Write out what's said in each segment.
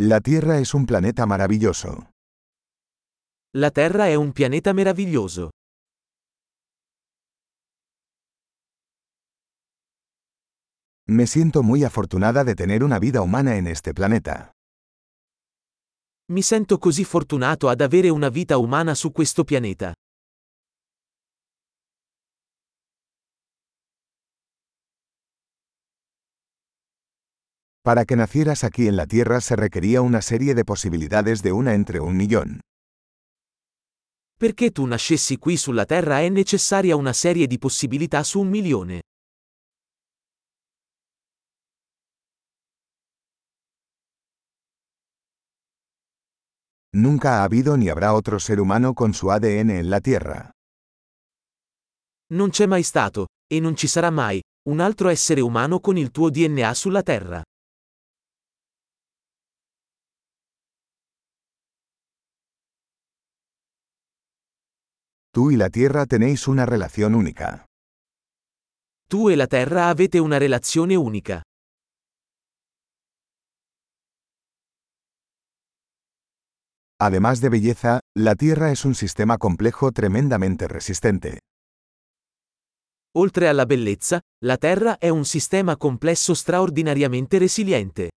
La Tierra es un planeta maravilloso. La Terra è un pianeta meraviglioso. Me siento muy afortunada de tener una vida humana en este planeta. Mi sento così fortunato ad avere una vita umana su questo pianeta. Para que nacieras aquí en la Tierra se requería una serie de posibilidades de una entre un millón. Perché tu nascessi qui sulla Terra è necessaria una serie di possibilità su un milione. Nunca ha habido ni habrá otro ser humano con su ADN en la Tierra. Non c'è mai stato, e non ci sarà mai, un altro essere umano con il tuo DNA sulla Terra. Tú y la Tierra tenéis una relación única. Tu e la Terra avete una relazione unica. Además de belleza, la Tierra es un sistema complejo tremendamente resistente. Oltre alla bellezza, la Terra è un sistema complesso straordinariamente resiliente.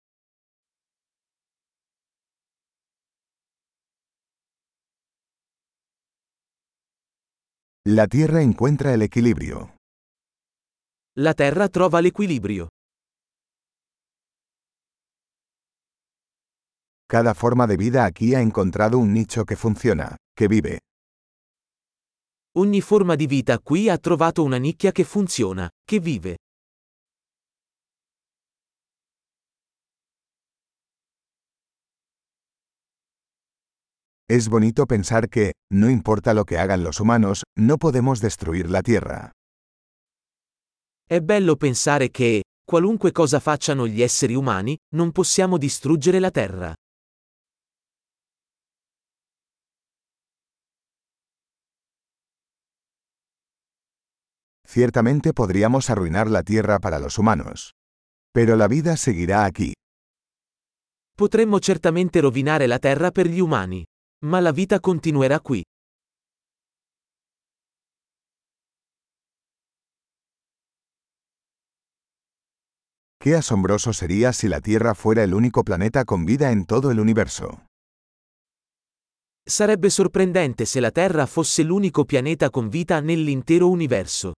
La Tierra encuentra el equilibrio. La Terra trova l'equilibrio. Cada forma de vida aquí ha encontrado un nicho que funciona, que vive. Ogni forma di vita qui ha trovato una nicchia che funziona, che vive. Es bonito pensar que, no importa lo que hagan los humanos, no podemos destruir la Tierra. È bello pensare che, qualunque cosa facciano gli esseri umani, non possiamo distruggere la Terra. Ciertamente podríamos arruinar la Tierra para los humanos. Pero la vida seguirá aquí. Potremmo certamente rovinare la Terra per gli umani. Ma la vita continuerà qui. Qué asombroso sería si la Tierra fuera el único planeta con vida en todo el universo. Sarebbe sorprendente se la Terra fosse l'unico pianeta con vita nell'intero universo.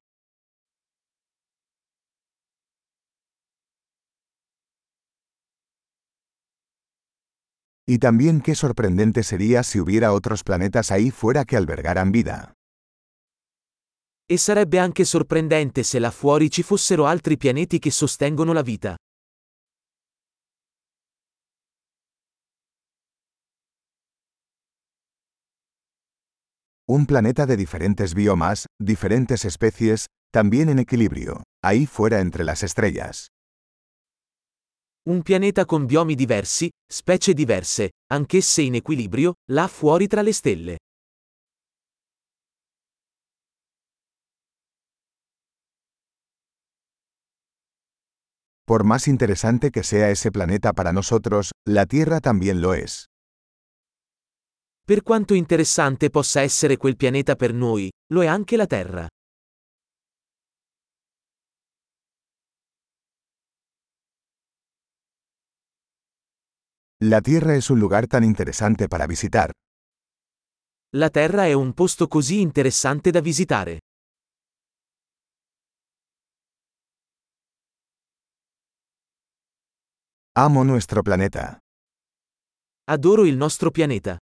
Y también qué sorprendente sería si hubiera otros planetas ahí fuera que albergaran vida. E sarebbe anche sorprendente se là fuori ci fossero altri pianeti che sostengono la vita. Un planeta de diferentes biomas, diferentes especies, también en equilibrio, ahí fuera entre las estrellas. Un pianeta con biomi diversi, specie diverse, anch'esse in equilibrio, là fuori tra le stelle. Por más interesante que sea ese planeta para nosotros, la Tierra también lo es. Per quanto interessante possa essere quel pianeta per noi, lo è anche la Terra. La Tierra es un lugar tan interesante para visitar. La Terra è un posto così interessante da visitare. Amo nuestro planeta. Adoro il nostro pianeta.